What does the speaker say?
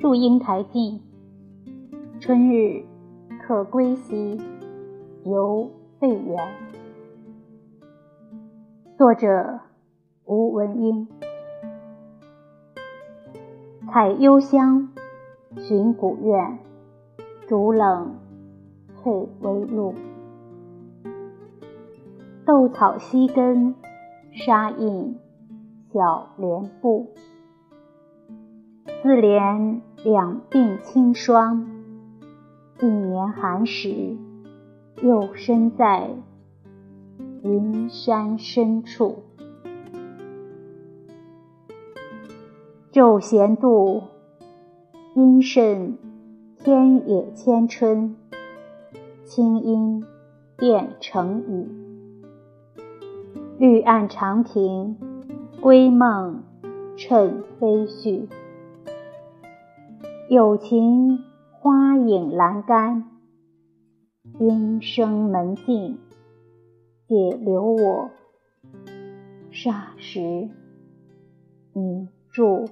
祝英台记，春日可归兮，犹未远。作者：吴文英。采幽香，寻古院，竹冷翠微露。豆草溪根，沙印小莲步。自怜两鬓清霜，一年寒食，又身在云山深处。昼闲度，阴甚天野千春，清音变成雨。绿岸长亭，归梦趁飞絮。有情花影阑干，音声门径，解留我。霎时凝住。